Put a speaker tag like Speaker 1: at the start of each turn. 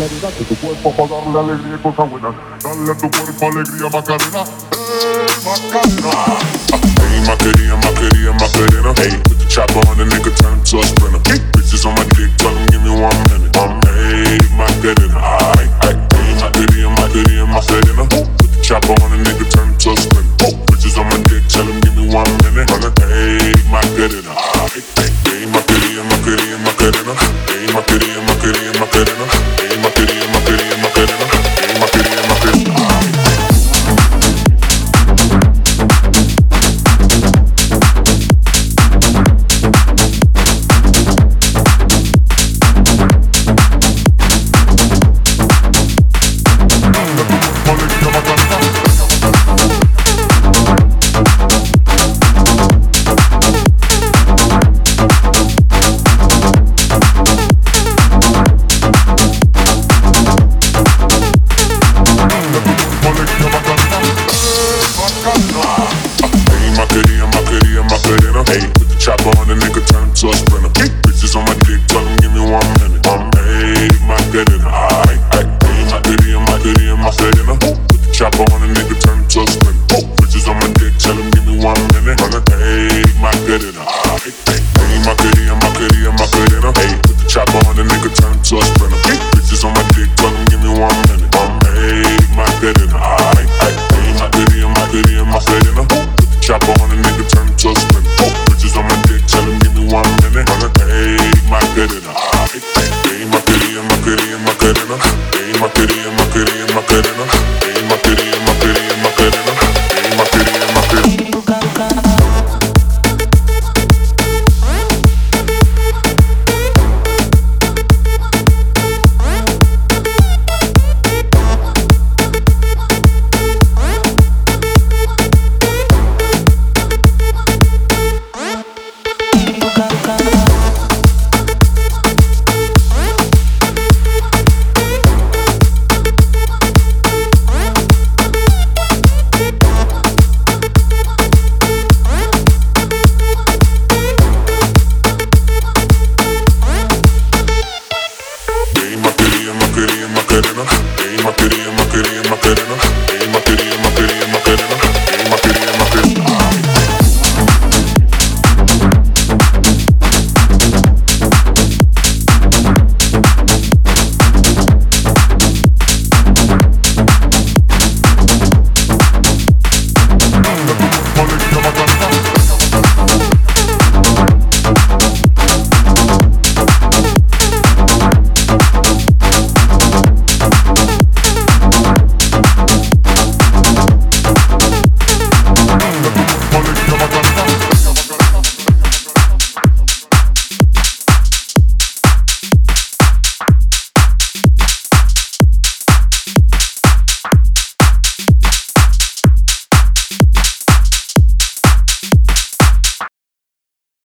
Speaker 1: Tu cuerpo para darle alegría y cosas buenas. Dale a tu cuerpo alegría, Macarena. ¡Eh, Macarena!
Speaker 2: Hey, Macarena, Macarena, Macarena. Hey, put the chopper on the nigga, turn him to a sprinter. Hey, bitches on my dick, tell him give me one minute. Um, hey, Macarena. Ay, ay, hey, Macarena, Macarena, Macarena. Put the chopper on the nigga, turn him to a sprinter. Bitches on my dick, tell him give me one minute. Hey, Macarena. Ay, ay, hey, Macarena, Macarena, Macarena. Hey, Macarena, Macarena, Macarena. The nigga, turn to a sprinter. Bitches on my dick, tell him give me one minute. Hey, Macarena. Ay, ay, hey, Macarena, Macarena, Macarena. Hey, put the chopper on the nigga, turn to a sprinter. Hey, bitches on my dick, tell him give me one minute. Um, hey, Macarena. Ay, ay, hey, Macarena, Macarena, Macarena. Put the chopper on the nigga, turn to a sprinter. forever.